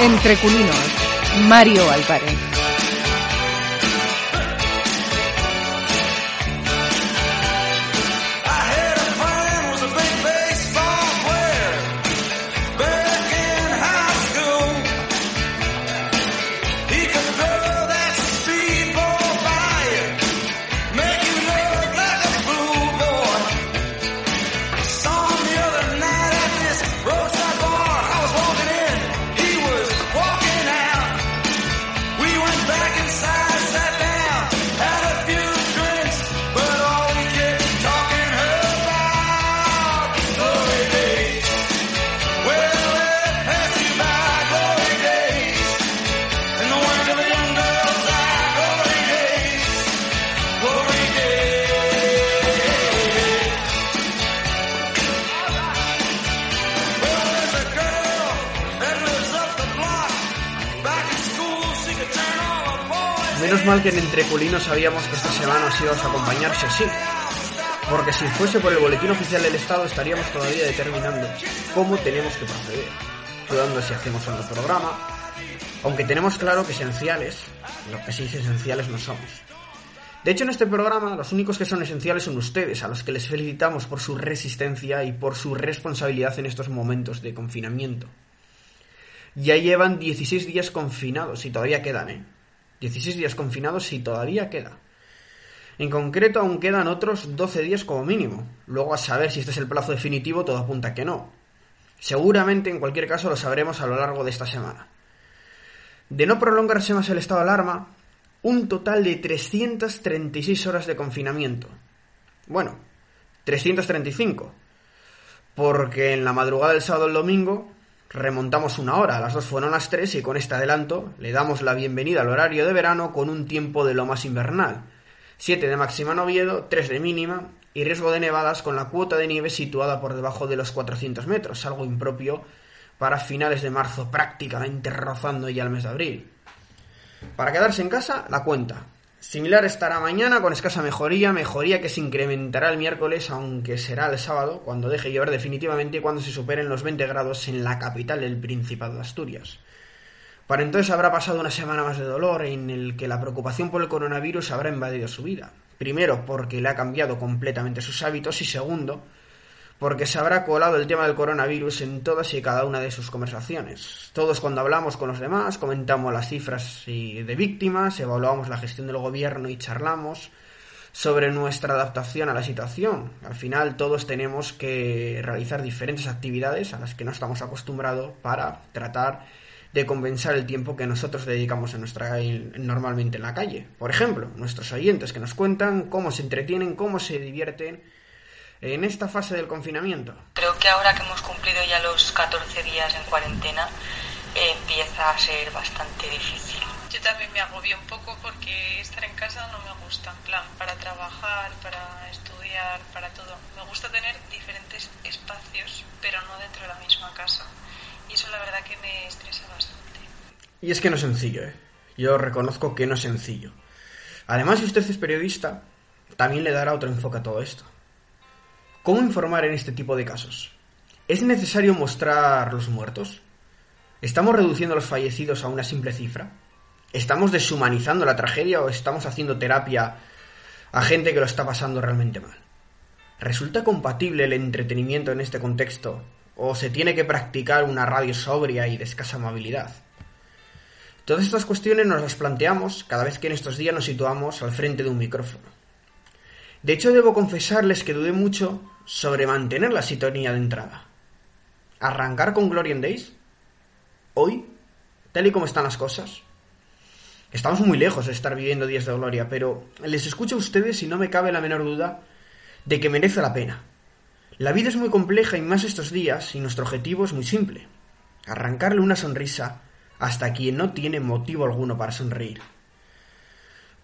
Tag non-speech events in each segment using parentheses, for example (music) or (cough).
Entre culinos, Mario Álvarez. Mal que en Entreculinos sabíamos que esta semana os íbamos a acompañar, sí, Porque si fuese por el boletín oficial del Estado estaríamos todavía determinando cómo tenemos que proceder, dudando si hacemos un programa, aunque tenemos claro que esenciales, lo que sí dice esenciales no somos. De hecho, en este programa los únicos que son esenciales son ustedes, a los que les felicitamos por su resistencia y por su responsabilidad en estos momentos de confinamiento. Ya llevan 16 días confinados y todavía quedan, ¿eh? 16 días confinados y todavía queda. En concreto, aún quedan otros 12 días como mínimo. Luego, a saber si este es el plazo definitivo, todo apunta que no. Seguramente, en cualquier caso, lo sabremos a lo largo de esta semana. De no prolongarse más el estado de alarma, un total de 336 horas de confinamiento. Bueno, 335. Porque en la madrugada del sábado al domingo Remontamos una hora, las dos fueron las tres y con este adelanto le damos la bienvenida al horario de verano con un tiempo de lo más invernal. 7 de máxima en Oviedo, 3 de mínima y riesgo de nevadas con la cuota de nieve situada por debajo de los 400 metros, algo impropio para finales de marzo prácticamente rozando ya el mes de abril. Para quedarse en casa, la cuenta. Similar estará mañana con escasa mejoría, mejoría que se incrementará el miércoles, aunque será el sábado, cuando deje llover definitivamente y cuando se superen los 20 grados en la capital del Principado de Asturias. Para entonces habrá pasado una semana más de dolor en el que la preocupación por el coronavirus habrá invadido su vida. Primero, porque le ha cambiado completamente sus hábitos y segundo, porque se habrá colado el tema del coronavirus en todas y cada una de sus conversaciones. Todos cuando hablamos con los demás comentamos las cifras de víctimas, evaluamos la gestión del gobierno y charlamos sobre nuestra adaptación a la situación. Al final todos tenemos que realizar diferentes actividades a las que no estamos acostumbrados para tratar de compensar el tiempo que nosotros dedicamos en nuestra, normalmente en la calle. Por ejemplo, nuestros oyentes que nos cuentan cómo se entretienen, cómo se divierten en esta fase del confinamiento? Creo que ahora que hemos cumplido ya los 14 días en cuarentena, empieza a ser bastante difícil. Yo también me agobio un poco porque estar en casa no me gusta, en plan, para trabajar, para estudiar, para todo. Me gusta tener diferentes espacios, pero no dentro de la misma casa. Y eso la verdad que me estresa bastante. Y es que no es sencillo, ¿eh? Yo reconozco que no es sencillo. Además, si usted es periodista, también le dará otro enfoque a todo esto. ¿Cómo informar en este tipo de casos? ¿Es necesario mostrar los muertos? ¿Estamos reduciendo los fallecidos a una simple cifra? ¿Estamos deshumanizando la tragedia o estamos haciendo terapia a gente que lo está pasando realmente mal? ¿Resulta compatible el entretenimiento en este contexto o se tiene que practicar una radio sobria y de escasa movilidad? Todas estas cuestiones nos las planteamos cada vez que en estos días nos situamos al frente de un micrófono. De hecho, debo confesarles que dudé mucho sobre mantener la sintonía de entrada. ¿Arrancar con Glorian Days? ¿Hoy? ¿Tal y como están las cosas? Estamos muy lejos de estar viviendo días de gloria, pero les escucho a ustedes y no me cabe la menor duda de que merece la pena. La vida es muy compleja y más estos días, y nuestro objetivo es muy simple. Arrancarle una sonrisa hasta quien no tiene motivo alguno para sonreír.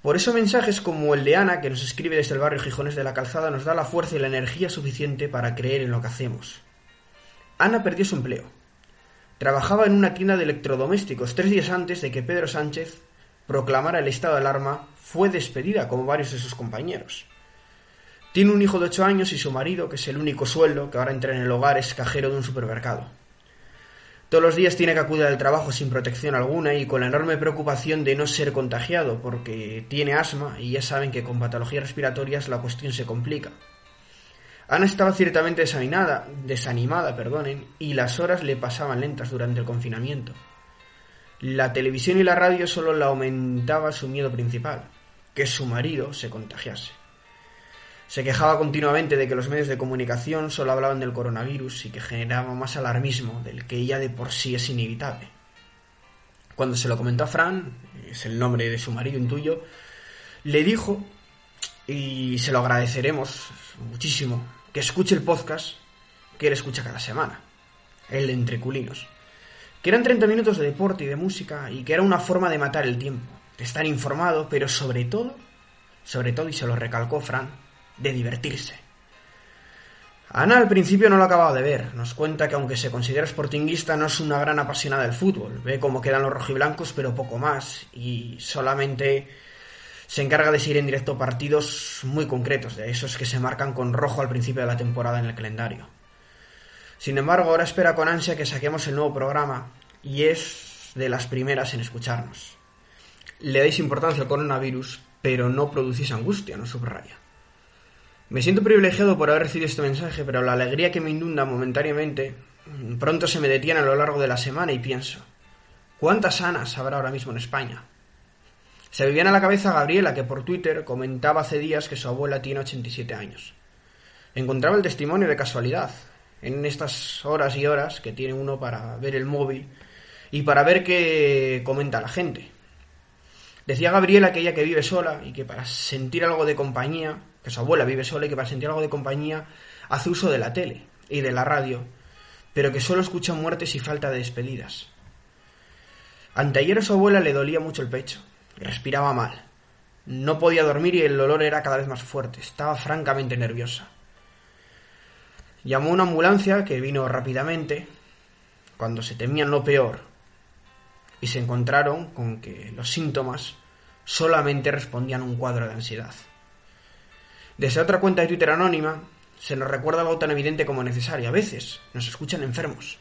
Por eso mensajes como el de Ana, que nos escribe desde el barrio Gijones de la Calzada, nos da la fuerza y la energía suficiente para creer en lo que hacemos. Ana perdió su empleo. Trabajaba en una tienda de electrodomésticos tres días antes de que Pedro Sánchez proclamara el estado de alarma, fue despedida como varios de sus compañeros. Tiene un hijo de ocho años y su marido, que es el único sueldo que ahora entra en el hogar, es cajero de un supermercado. Todos los días tiene que acudir al trabajo sin protección alguna y con la enorme preocupación de no ser contagiado porque tiene asma y ya saben que con patologías respiratorias la cuestión se complica. Ana estaba ciertamente desanimada, desanimada perdonen, y las horas le pasaban lentas durante el confinamiento. La televisión y la radio solo la aumentaba su miedo principal, que su marido se contagiase. Se quejaba continuamente de que los medios de comunicación solo hablaban del coronavirus y que generaba más alarmismo del que ya de por sí es inevitable. Cuando se lo comentó a Fran, es el nombre de su marido intuyo, le dijo, y se lo agradeceremos muchísimo, que escuche el podcast que él escucha cada semana, el de Entre Culinos. Que eran 30 minutos de deporte y de música y que era una forma de matar el tiempo, de estar informado, pero sobre todo, sobre todo, y se lo recalcó Fran, de divertirse. Ana al principio no lo acababa de ver. Nos cuenta que aunque se considera sportinguista no es una gran apasionada del fútbol. Ve cómo quedan los rojiblancos, pero poco más. Y solamente se encarga de seguir en directo partidos muy concretos, de esos que se marcan con rojo al principio de la temporada en el calendario. Sin embargo, ahora espera con ansia que saquemos el nuevo programa y es de las primeras en escucharnos. Le dais importancia al coronavirus, pero no producís angustia, no subraya. Me siento privilegiado por haber recibido este mensaje, pero la alegría que me inunda momentáneamente pronto se me detiene a lo largo de la semana y pienso, ¿cuántas Anas habrá ahora mismo en España? Se me viene a la cabeza Gabriela, que por Twitter comentaba hace días que su abuela tiene 87 años. Encontraba el testimonio de casualidad, en estas horas y horas que tiene uno para ver el móvil y para ver qué comenta la gente. Decía Gabriela que ella que vive sola y que para sentir algo de compañía, que su abuela vive sola y que para sentir algo de compañía hace uso de la tele y de la radio, pero que solo escucha muertes y falta de despedidas. Anteayer a su abuela le dolía mucho el pecho Respiraba mal. No podía dormir y el olor era cada vez más fuerte. Estaba francamente nerviosa. Llamó una ambulancia que vino rápidamente, cuando se temían lo peor, y se encontraron con que los síntomas solamente respondían a un cuadro de ansiedad. Desde otra cuenta de Twitter anónima, se nos recuerda algo tan evidente como necesario. A veces nos escuchan enfermos.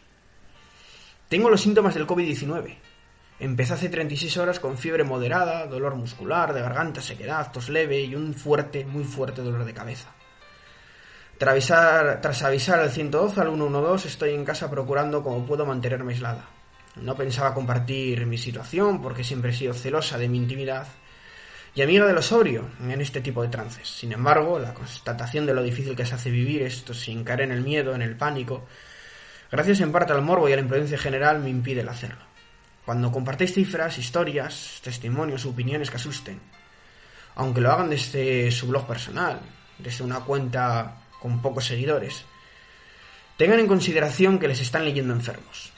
Tengo los síntomas del COVID-19. Empecé hace 36 horas con fiebre moderada, dolor muscular, de garganta, sequedad, tos leve y un fuerte, muy fuerte dolor de cabeza. Tras avisar, al 112, al 112, estoy en casa procurando como puedo mantenerme aislada. No pensaba compartir mi situación porque siempre he sido celosa de mi intimidad y amiga de lo sobrio en este tipo de trances. Sin embargo, la constatación de lo difícil que se hace vivir esto sin caer en el miedo, en el pánico, gracias en parte al morbo y a la imprudencia general, me impide el hacerlo. Cuando compartéis cifras, historias, testimonios, opiniones que asusten, aunque lo hagan desde su blog personal, desde una cuenta con pocos seguidores, tengan en consideración que les están leyendo enfermos.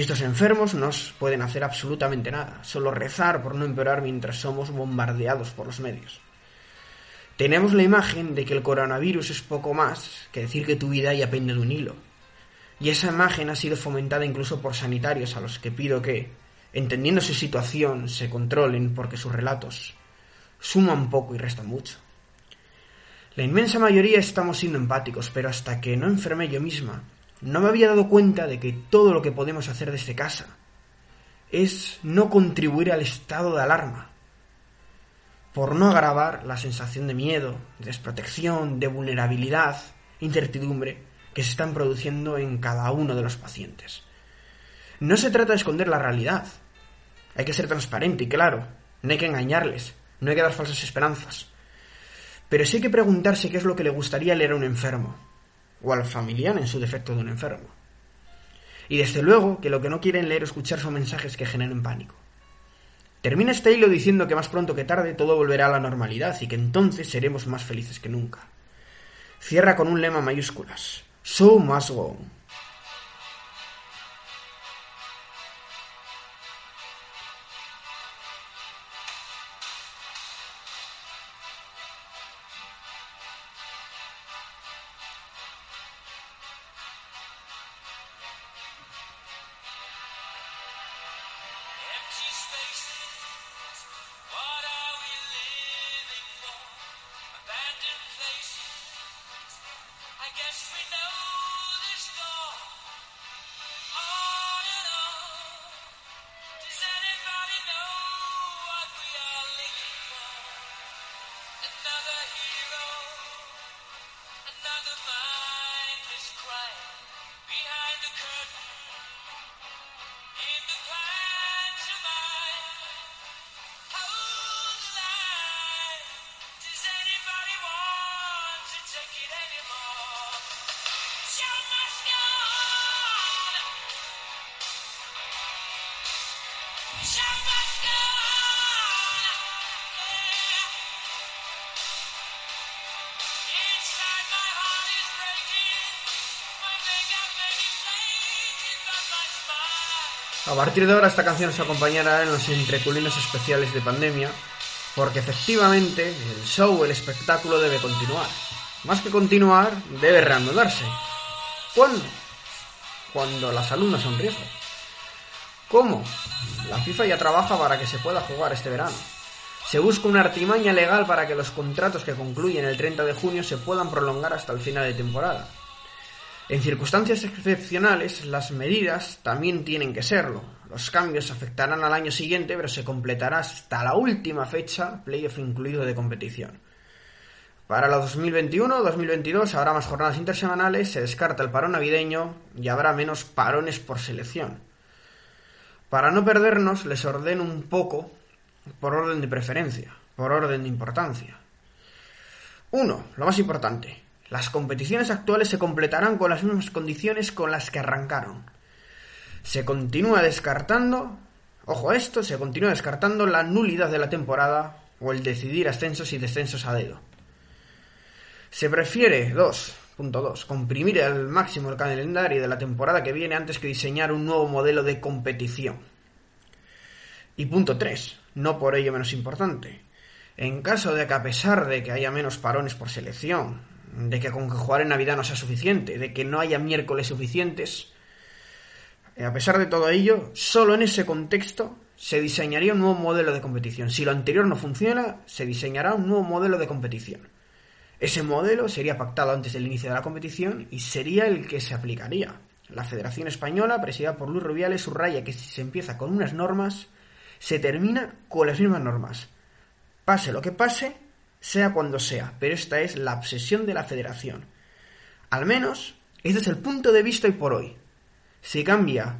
Estos enfermos no pueden hacer absolutamente nada, solo rezar por no empeorar mientras somos bombardeados por los medios. Tenemos la imagen de que el coronavirus es poco más que decir que tu vida ya pende de un hilo y esa imagen ha sido fomentada incluso por sanitarios a los que pido que, entendiendo su situación, se controlen porque sus relatos suman poco y restan mucho. La inmensa mayoría estamos siendo empáticos, pero hasta que no enfermé yo misma, no me había dado cuenta de que todo lo que podemos hacer desde casa es no contribuir al estado de alarma, por no agravar la sensación de miedo, de desprotección, de vulnerabilidad, incertidumbre que se están produciendo en cada uno de los pacientes. No se trata de esconder la realidad. Hay que ser transparente y claro. No hay que engañarles. No hay que dar falsas esperanzas. Pero sí hay que preguntarse qué es lo que le gustaría leer a un enfermo. O al familiar en su defecto de un enfermo. Y desde luego que lo que no quieren leer o escuchar son mensajes que generen pánico. Termina este hilo diciendo que más pronto que tarde todo volverá a la normalidad y que entonces seremos más felices que nunca. Cierra con un lema mayúsculas. So must go. A partir de ahora esta canción se acompañará en los entreculinos especiales de pandemia, porque efectivamente el show, el espectáculo debe continuar. Más que continuar, debe reanudarse. ¿Cuándo? Cuando la salud no sea un riesgo. ¿Cómo? La FIFA ya trabaja para que se pueda jugar este verano. Se busca una artimaña legal para que los contratos que concluyen el 30 de junio se puedan prolongar hasta el final de temporada. En circunstancias excepcionales, las medidas también tienen que serlo. Los cambios afectarán al año siguiente, pero se completará hasta la última fecha, playoff incluido de competición. Para la 2021-2022 habrá más jornadas intersemanales, se descarta el parón navideño y habrá menos parones por selección. Para no perdernos, les ordeno un poco por orden de preferencia, por orden de importancia. Uno, lo más importante, las competiciones actuales se completarán con las mismas condiciones con las que arrancaron. Se continúa descartando, ojo a esto, se continúa descartando la nulidad de la temporada o el decidir ascensos y descensos a dedo. Se prefiere, 2.2, comprimir al máximo el calendario de la temporada que viene antes que diseñar un nuevo modelo de competición. Y punto 3, no por ello menos importante. En caso de que a pesar de que haya menos parones por selección, de que con que jugar en Navidad no sea suficiente, de que no haya miércoles suficientes. Eh, a pesar de todo ello, solo en ese contexto se diseñaría un nuevo modelo de competición. Si lo anterior no funciona, se diseñará un nuevo modelo de competición. Ese modelo sería pactado antes del inicio de la competición y sería el que se aplicaría. La Federación Española, presidida por Luis Rubiales, subraya que si se empieza con unas normas, se termina con las mismas normas. Pase lo que pase, sea cuando sea, pero esta es la obsesión de la federación. Al menos, este es el punto de vista hoy por hoy. Si cambia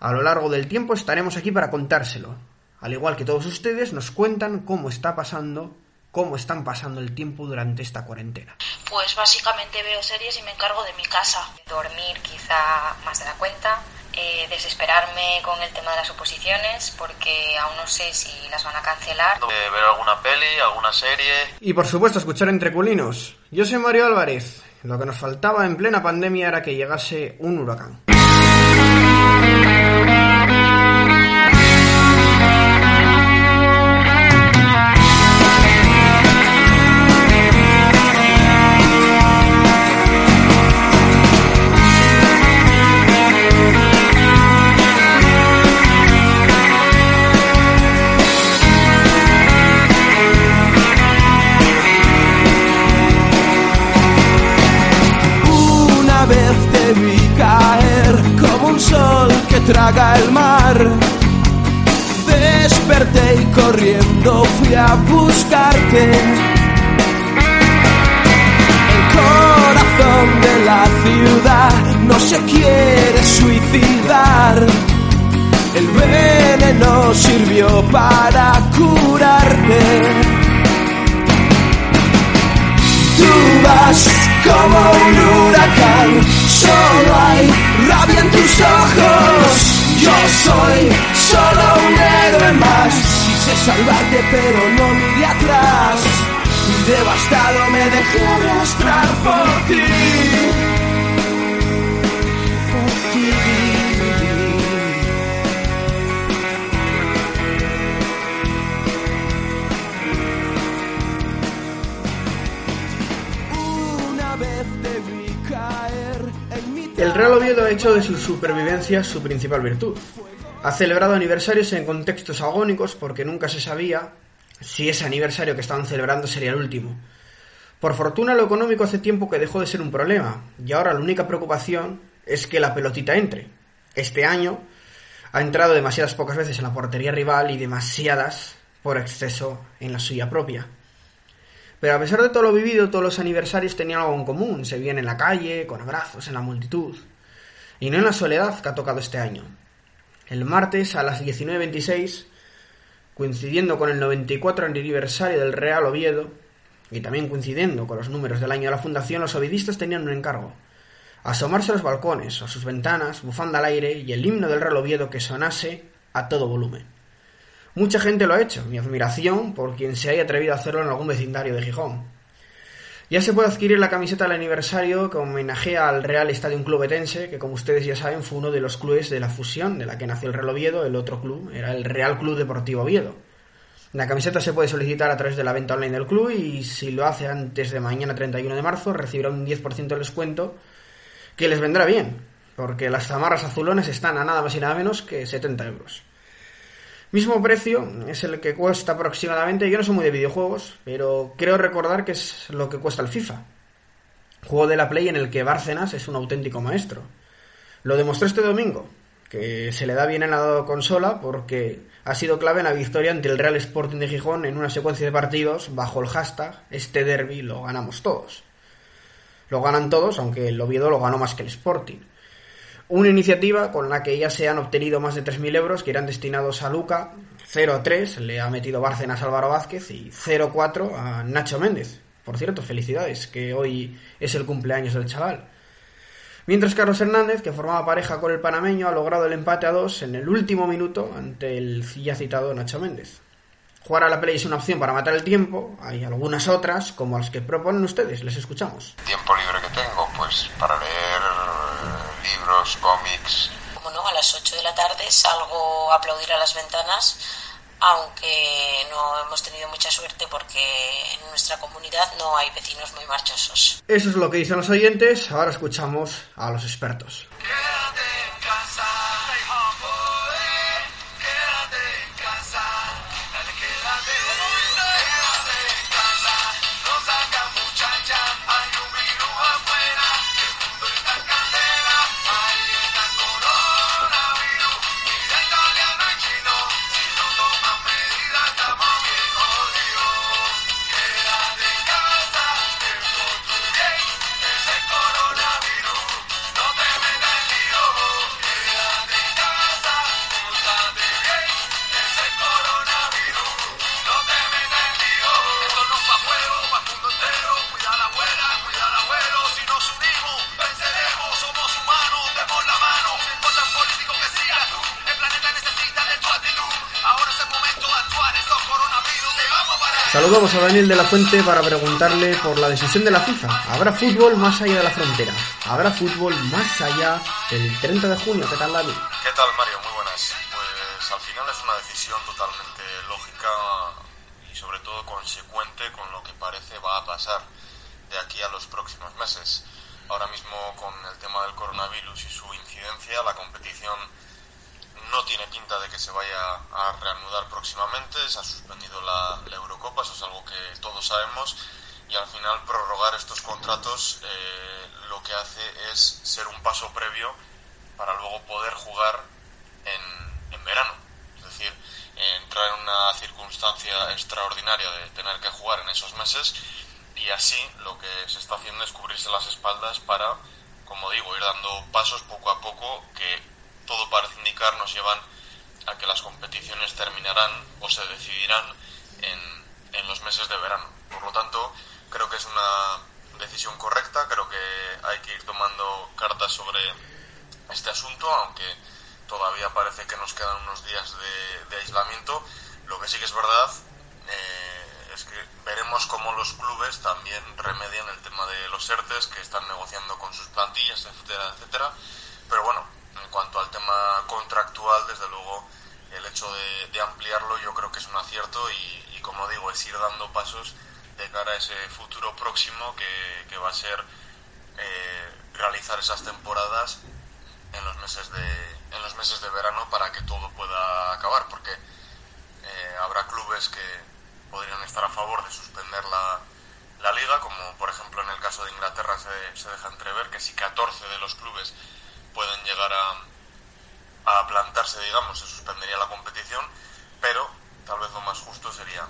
a lo largo del tiempo, estaremos aquí para contárselo. Al igual que todos ustedes nos cuentan cómo está pasando, cómo están pasando el tiempo durante esta cuarentena. Pues básicamente veo series y me encargo de mi casa. Dormir quizá más de la cuenta, eh, desesperarme con el tema de las oposiciones porque aún no sé si las van a cancelar. Eh, ver alguna peli, alguna serie. Y por supuesto escuchar entre culinos. Yo soy Mario Álvarez. Lo que nos faltaba en plena pandemia era que llegase un huracán. Mi El Real Oviedo ha hecho de su supervivencia su principal virtud. Ha celebrado aniversarios en contextos agónicos porque nunca se sabía si ese aniversario que estaban celebrando sería el último. Por fortuna lo económico hace tiempo que dejó de ser un problema y ahora la única preocupación es que la pelotita entre. Este año ha entrado demasiadas pocas veces en la portería rival y demasiadas por exceso en la suya propia. Pero a pesar de todo lo vivido, todos los aniversarios tenían algo en común. Se veían en la calle, con abrazos, en la multitud. Y no en la soledad que ha tocado este año. El martes a las 19.26, coincidiendo con el 94 aniversario del Real Oviedo, y también coincidiendo con los números del año de la fundación, los ovidistas tenían un encargo. Asomarse a los balcones, a sus ventanas, bufanda al aire y el himno del Real Oviedo que sonase a todo volumen. Mucha gente lo ha hecho, mi admiración por quien se haya atrevido a hacerlo en algún vecindario de Gijón. Ya se puede adquirir la camiseta del aniversario que homenajea al Real Estadio Club Etense, que como ustedes ya saben fue uno de los clubes de la fusión de la que nació el Real Oviedo, el otro club era el Real Club Deportivo Oviedo. La camiseta se puede solicitar a través de la venta online del club y si lo hace antes de mañana 31 de marzo recibirá un 10% de descuento que les vendrá bien, porque las zamarras azulones están a nada más y nada menos que 70 euros. Mismo precio es el que cuesta aproximadamente, yo no soy muy de videojuegos, pero creo recordar que es lo que cuesta el FIFA. Juego de la Play en el que Bárcenas es un auténtico maestro. Lo demostró este domingo, que se le da bien en la consola porque ha sido clave en la victoria ante el Real Sporting de Gijón en una secuencia de partidos bajo el hashtag este derby lo ganamos todos. Lo ganan todos, aunque el Oviedo lo ganó más que el Sporting. Una iniciativa con la que ya se han obtenido más de 3.000 euros que irán destinados a Luca, 0-3 le ha metido Bárcenas Álvaro Vázquez y 0-4 a Nacho Méndez. Por cierto, felicidades, que hoy es el cumpleaños del chaval. Mientras Carlos Hernández, que formaba pareja con el panameño, ha logrado el empate a dos en el último minuto ante el ya citado Nacho Méndez. Jugar a la Play es una opción para matar el tiempo, hay algunas otras, como las que proponen ustedes, les escuchamos. Tiempo libre que tengo, pues para leer libros, cómics. Como no, a las 8 de la tarde salgo a aplaudir a las ventanas, aunque no hemos tenido mucha suerte porque en nuestra comunidad no hay vecinos muy marchosos. Eso es lo que dicen los oyentes, ahora escuchamos a los expertos. Quédate en casa, a Daniel de la Fuente para preguntarle por la decisión de la FIFA. ¿Habrá fútbol más allá de la frontera? ¿Habrá fútbol más allá del 30 de junio? ¿Qué tal? Sabemos. Y al final prorrogar estos contratos eh, lo que hace es ser un paso previo para luego poder jugar en, en verano. Es decir, entrar en una circunstancia extraordinaria de tener que jugar en esos meses y así lo que se está haciendo es cubrirse las espaldas para, como digo, ir dando pasos poco a poco que todo parece indicar nos llevan a que las competiciones terminarán o se decidirán en, en los meses de verano. Por lo tanto, creo que es una decisión correcta, creo que hay que ir tomando cartas sobre este asunto, aunque todavía parece que nos quedan unos días de, aislamiento. Lo que sí que es verdad eh, es que veremos cómo los clubes también remedian el tema de los ERTES que están negociando con sus plantillas, etcétera, etcétera. Pero bueno, en cuanto al tema contractual, desde luego el hecho de, ampliarlo yo creo que es un acierto y, como digo, es ir dando pasos de cara a ese futuro próximo que, que va a ser eh, realizar esas temporadas en los meses de en los meses de verano para que todo pueda acabar porque eh, habrá clubes que podrían estar a favor de suspender la, la liga como por ejemplo en el caso de Inglaterra se, se deja entrever que si 14 de los clubes pueden llegar a, a plantarse digamos se suspendería la competición pero tal vez lo más justo sería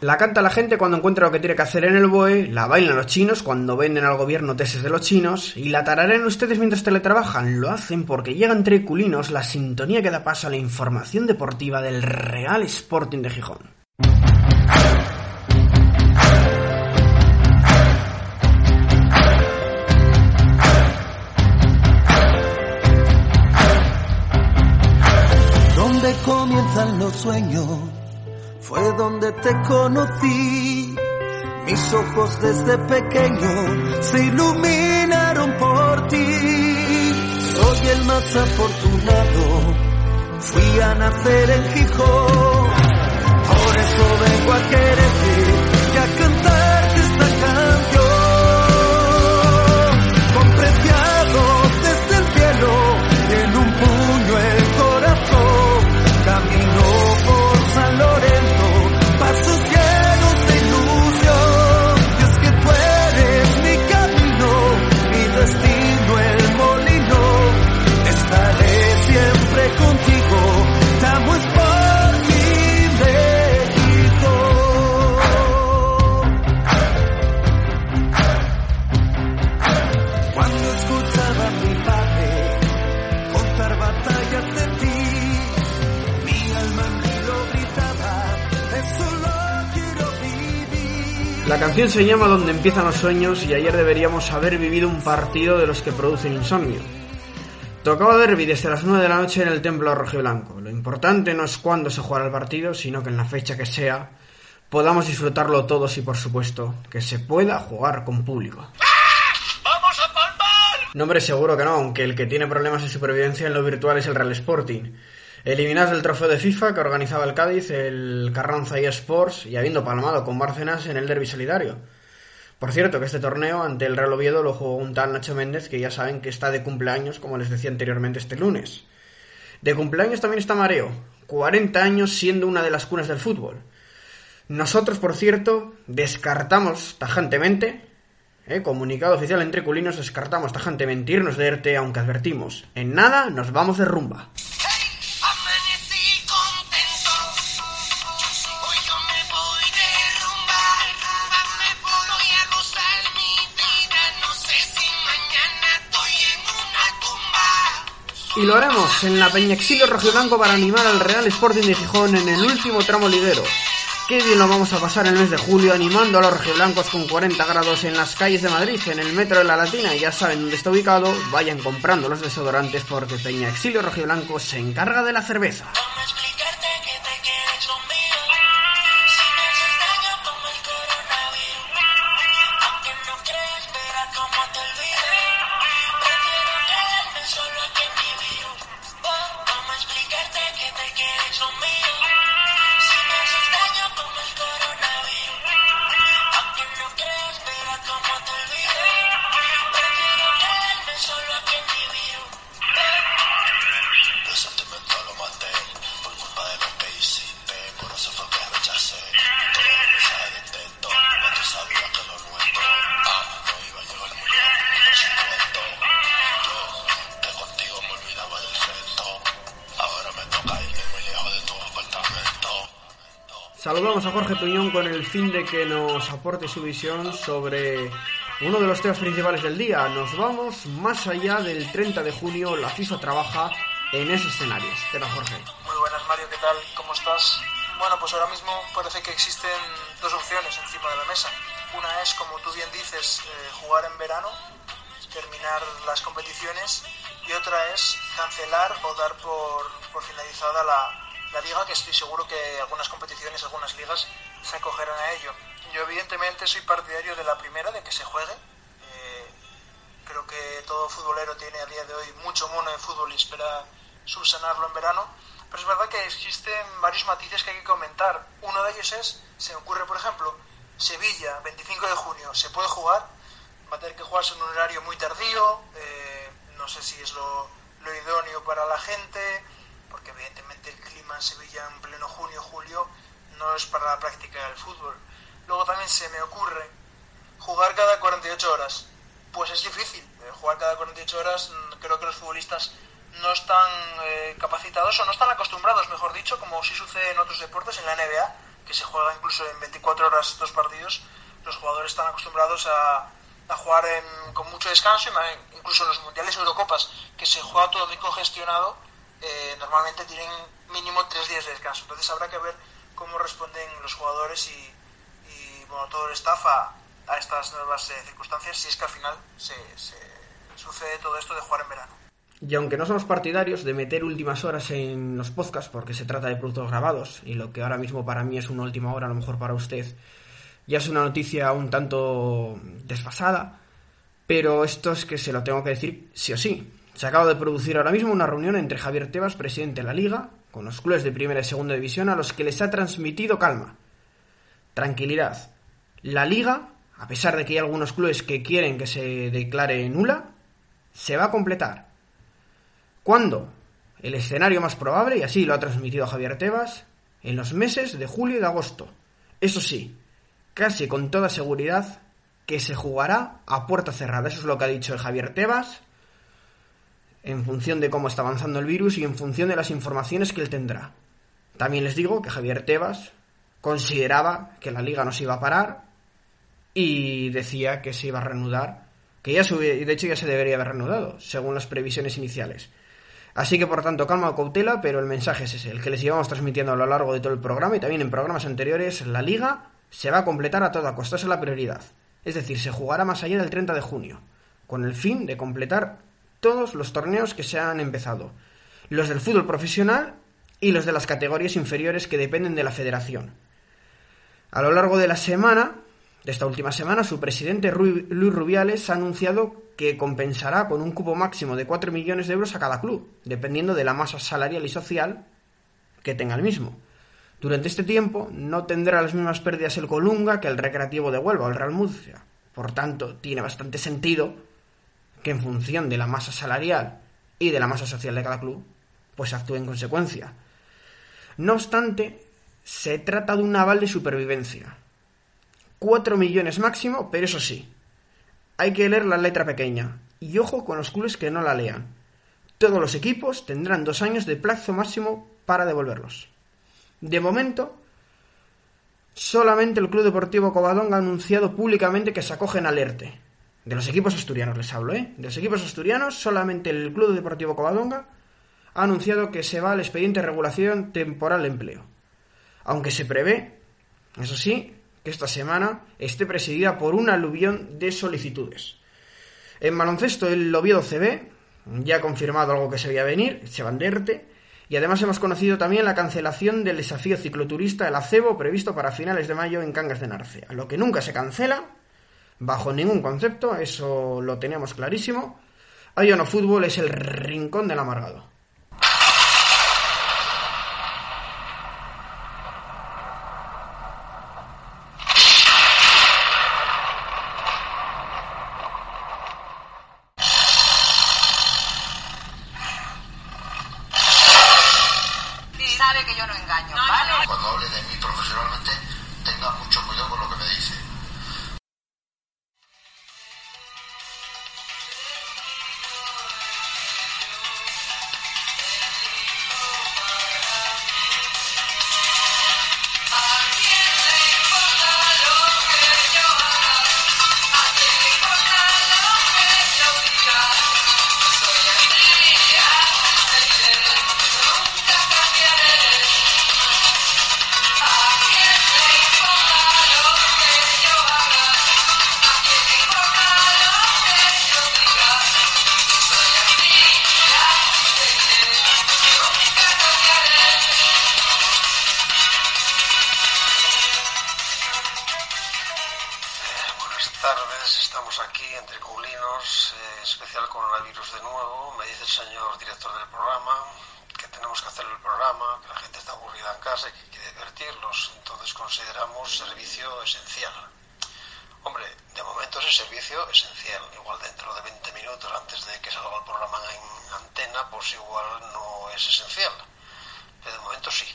la canta la gente cuando encuentra lo que tiene que hacer en el BOE, la bailan los chinos cuando venden al gobierno tesis de los chinos, y la tararean ustedes mientras teletrabajan. Lo hacen porque llega entre culinos la sintonía que da paso a la información deportiva del Real Sporting de Gijón. ¿Dónde comienzan los sueños? Fue donde te conocí. Mis ojos desde pequeño se iluminaron por ti. Soy el más afortunado, fui a nacer en Gijón. Por eso vengo a quererte y a cantarte La canción se llama Donde empiezan los sueños y ayer deberíamos haber vivido un partido de los que producen insomnio. Tocaba derby desde las 9 de la noche en el templo rojiblanco. Lo importante no es cuándo se jugará el partido, sino que en la fecha que sea podamos disfrutarlo todos y por supuesto que se pueda jugar con público. ¡Vamos a palmar! No, hombre, seguro que no, aunque el que tiene problemas de supervivencia en lo virtual es el Real Sporting. Eliminados del trofeo de FIFA que organizaba el Cádiz, el Carranza y Sports, y habiendo palmado con Bárcenas en el derby solidario. Por cierto, que este torneo ante el Real Oviedo lo jugó un tal Nacho Méndez, que ya saben que está de cumpleaños, como les decía anteriormente este lunes. De cumpleaños también está Mareo, 40 años siendo una de las cunas del fútbol. Nosotros, por cierto, descartamos tajantemente, eh, comunicado oficial entre culinos, descartamos tajantemente irnos de ERTE, aunque advertimos, en nada nos vamos de rumba. Y lo haremos en la Peña Exilio Rojiblanco para animar al Real Sporting de Gijón en el último tramo liguero. Qué bien lo vamos a pasar el mes de julio animando a los rojiblancos con 40 grados en las calles de Madrid, en el metro de la Latina, ya saben dónde está ubicado, vayan comprando los desodorantes porque Peña Exilio Rojiblanco se encarga de la cerveza. Saludamos a Jorge Tuñón con el fin de que nos aporte su visión sobre uno de los temas principales del día. Nos vamos más allá del 30 de junio, la FIFA trabaja en ese escenario. ¿Qué tal, Jorge? Muy buenas, Mario, ¿qué tal? ¿Cómo estás? Bueno, pues ahora mismo parece que existen dos opciones encima de la mesa. Una es, como tú bien dices, eh, jugar en verano, terminar las competiciones, y otra es cancelar o dar por, por finalizada la, la liga, que estoy seguro que algunas competiciones, algunas ligas se acogerán a ello. Yo evidentemente soy partidario de la primera, de que se juegue. Eh, creo que todo futbolero tiene a día de hoy mucho mono en fútbol y espera subsanarlo en verano. Pero es verdad que existen varios matices que hay que comentar. Uno de ellos es, se me ocurre por ejemplo, Sevilla, 25 de junio, se puede jugar, va a tener que jugarse en un horario muy tardío, eh, no sé si es lo, lo idóneo para la gente, porque evidentemente el clima en Sevilla en pleno junio, julio, no es para la práctica del fútbol. Luego también se me ocurre jugar cada 48 horas. Pues es difícil. eh, Jugar cada 48 horas, mm, creo que los futbolistas no están eh, capacitados o no están acostumbrados, mejor dicho, como sí sucede en otros deportes, en la NBA, que se juega incluso en 24 horas dos partidos. Los jugadores están acostumbrados a, a jugar en- con mucho descanso, incluso en los mundiales y Eurocopas, que se juega todo muy congestionado, eh, normalmente tienen mínimo tres días de descanso. Entonces habrá que ver cómo responden los jugadores y, y, bueno, todo el staff a, estas nuevas eh, circunstancias si es que al final se, se sucede todo esto de jugar en verano. Y aunque no somos partidarios de meter últimas horas en los podcasts, porque se trata de productos grabados, y lo que ahora mismo para mí es una última hora, a lo mejor para usted, ya es una noticia un tanto desfasada, pero esto es que se lo tengo que decir sí o sí. Se acaba de producir ahora mismo una reunión entre Javier Tebas, presidente de la Liga, con los clubes de primera y segunda división, a los que les ha transmitido calma, tranquilidad. La Liga, a pesar de que hay algunos clubes que quieren que se declare nula, se va a completar. ¿Cuándo? El escenario más probable, y así lo ha transmitido Javier Tebas, en los meses de julio y de agosto. Eso sí, casi con toda seguridad que se jugará a puerta cerrada. Eso es lo que ha dicho Javier Tebas en función de cómo está avanzando el virus y en función de las informaciones que él tendrá. También les digo que Javier Tebas consideraba que la liga no se iba a parar y decía que se iba a reanudar, que ya se, de hecho ya se debería haber reanudado, según las previsiones iniciales. Así que por tanto, calma o cautela, pero el mensaje es ese, el que les llevamos transmitiendo a lo largo de todo el programa y también en programas anteriores, la liga se va a completar a toda costa, esa es la prioridad. Es decir, se jugará más allá del 30 de junio, con el fin de completar todos los torneos que se han empezado, los del fútbol profesional y los de las categorías inferiores que dependen de la federación. A lo largo de la semana, de esta última semana, su presidente Luis Rubiales ha anunciado que compensará con un cupo máximo de 4 millones de euros a cada club, dependiendo de la masa salarial y social que tenga el mismo. Durante este tiempo no tendrá las mismas pérdidas el Colunga que el Recreativo de Huelva o el Real Murcia. Por tanto, tiene bastante sentido que en función de la masa salarial y de la masa social de cada club, pues actúe en consecuencia. No obstante, se trata de un aval de supervivencia. 4 millones máximo, pero eso sí, hay que leer la letra pequeña. Y ojo con los clubes que no la lean. Todos los equipos tendrán dos años de plazo máximo para devolverlos. De momento, solamente el Club Deportivo Covadonga ha anunciado públicamente que se acogen al ERTE. De los equipos asturianos les hablo, ¿eh? De los equipos asturianos, solamente el Club Deportivo Covadonga ha anunciado que se va al expediente de regulación temporal de empleo. Aunque se prevé, eso sí, que esta semana esté presidida por un aluvión de solicitudes. En baloncesto, el Oviedo CB ya ha confirmado algo que se veía venir, se van de ERTE, y además hemos conocido también la cancelación del desafío cicloturista El Acebo previsto para finales de mayo en Cangas de Narce. A lo que nunca se cancela, bajo ningún concepto, eso lo teníamos clarísimo. Ayono Fútbol es el rincón del amargado. Señor director del programa que tenemos que hacer el programa, que la gente está aburrida en casa y que hay que divertirlos. Entonces consideramos servicio esencial. Hombre, de momento es el servicio esencial. Igual dentro de 20 minutos antes de que salga el programa en antena, pues igual no es esencial. Pero de momento sí.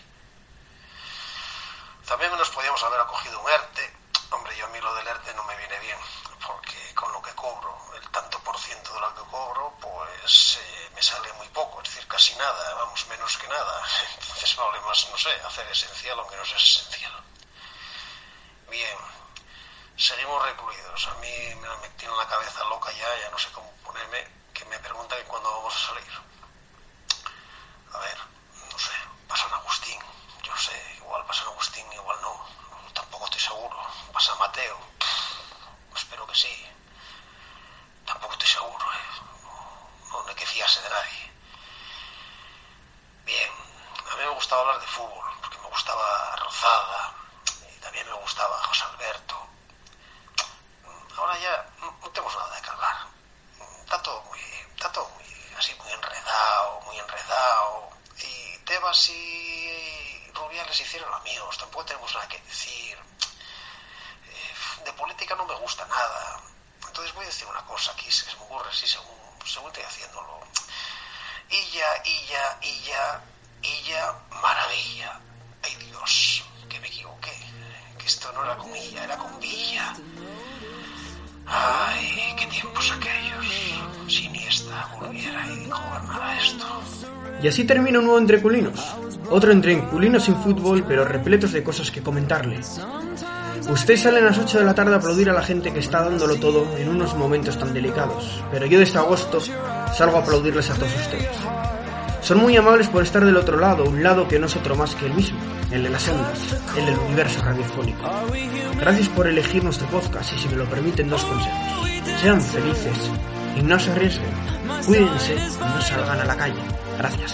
También nos podíamos haber acogido un ERTE. Hombre, yo a mí lo del ERTE no me viene bien, porque con lo que cobro, el tanto por ciento de lo que cobro, pues eh, me sale muy poco, es decir, casi nada, vamos, menos que nada. (laughs) Entonces vale más, no sé, hacer esencial aunque no sea esencial. Bien, seguimos recluidos. A mí me, tiene la cabeza loca ya, ya no sé cómo ponerme, que me preguntan cuándo vamos a salir. A ver, no sé, va San Agustín, yo sé, igual va San Agustín, igual no, pasa Mateo? Espero que sí. Tampoco estoy seguro, ¿eh? No, no hay que fiarse de nadie. Bien, a mí me gustaba hablar de fútbol, porque me gustaba Rozada, también me gustaba José Alberto. Ahora ya no, tenemos nada de que hablar. Está todo muy, está todo muy, así muy enredado, muy enredado. Y Tebas y Rubiales hicieron amigos, tampoco tenemos nada que decir de política no me gusta nada. Entonces voy a decir una cosa aquí, se me ocurre así según, según estoy haciéndolo. Illa, Illa, Illa, Illa, maravilla. Ay Dios, que me equivoqué. Que esto no era con Illa, era con Villa. Ay, qué tiempos aquellos. Si Iniesta volviera y gobernara esto. Y así termina un nuevo Entre Culinos. Otro Entre Culinos sin fútbol, pero repletos de cosas que comentarle. Usted sale a las 8 de la tarde a aplaudir a la gente que está dándolo todo en unos momentos tan delicados, pero yo desde agosto salgo a aplaudirles a todos ustedes. Son muy amables por estar del otro lado, un lado que no es otro más que el mismo, el de las ondas, el del universo radiofónico. Gracias por elegir nuestro podcast y si me lo permiten dos consejos. Sean felices y no se arriesguen. Cuídense y no salgan a la calle. Gracias.